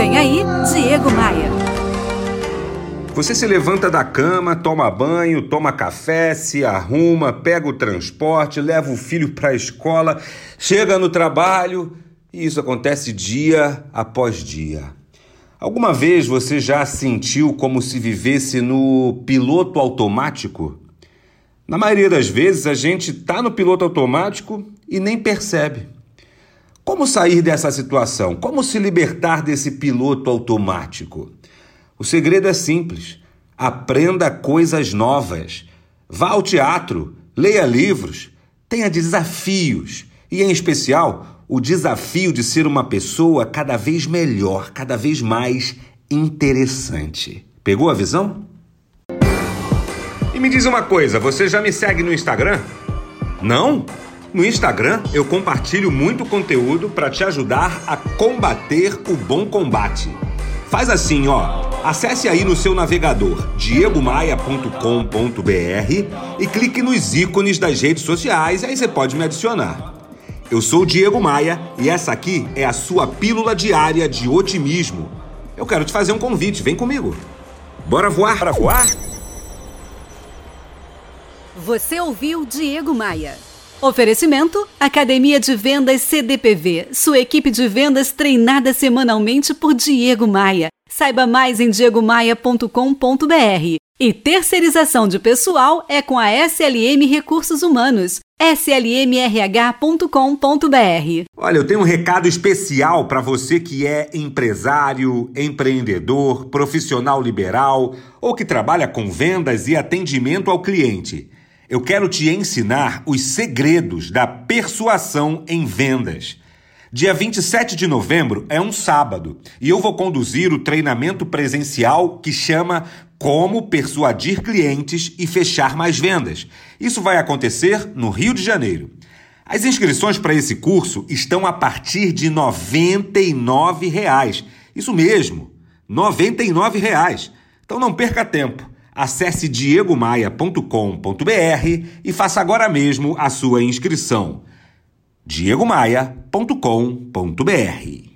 Vem aí, Diego Maia. Você se levanta da cama, toma banho, toma café, se arruma, pega o transporte, leva o filho para a escola, chega no trabalho e isso acontece dia após dia. Alguma vez você já sentiu como se vivesse no piloto automático? Na maioria das vezes a gente está no piloto automático e nem percebe. Como sair dessa situação? Como se libertar desse piloto automático? O segredo é simples. Aprenda coisas novas. Vá ao teatro, leia livros, tenha desafios e, em especial, o desafio de ser uma pessoa cada vez melhor, cada vez mais interessante. Pegou a visão? E me diz uma coisa, você já me segue no Instagram? Não? No Instagram eu compartilho muito conteúdo para te ajudar a combater o bom combate. Faz assim, ó. Acesse aí no seu navegador diegomaia.com.br e clique nos ícones das redes sociais, aí você pode me adicionar. Eu sou Diego Maia e essa aqui é a sua pílula diária de otimismo. Eu quero te fazer um convite, vem comigo. Bora voar? Bora voar? Você ouviu Diego Maia. Oferecimento: Academia de Vendas CDPV, sua equipe de vendas treinada semanalmente por Diego Maia. Saiba mais em diegomaia.com.br. E terceirização de pessoal é com a SLM Recursos Humanos, slmrh.com.br. Olha, eu tenho um recado especial para você que é empresário, empreendedor, profissional liberal ou que trabalha com vendas e atendimento ao cliente. Eu quero te ensinar os segredos da persuasão em vendas. Dia 27 de novembro é um sábado e eu vou conduzir o treinamento presencial que chama Como Persuadir Clientes e Fechar Mais Vendas. Isso vai acontecer no Rio de Janeiro. As inscrições para esse curso estão a partir de 99 reais. Isso mesmo, 99 reais. Então não perca tempo. Acesse diegomaia.com.br e faça agora mesmo a sua inscrição. diegomaia.com.br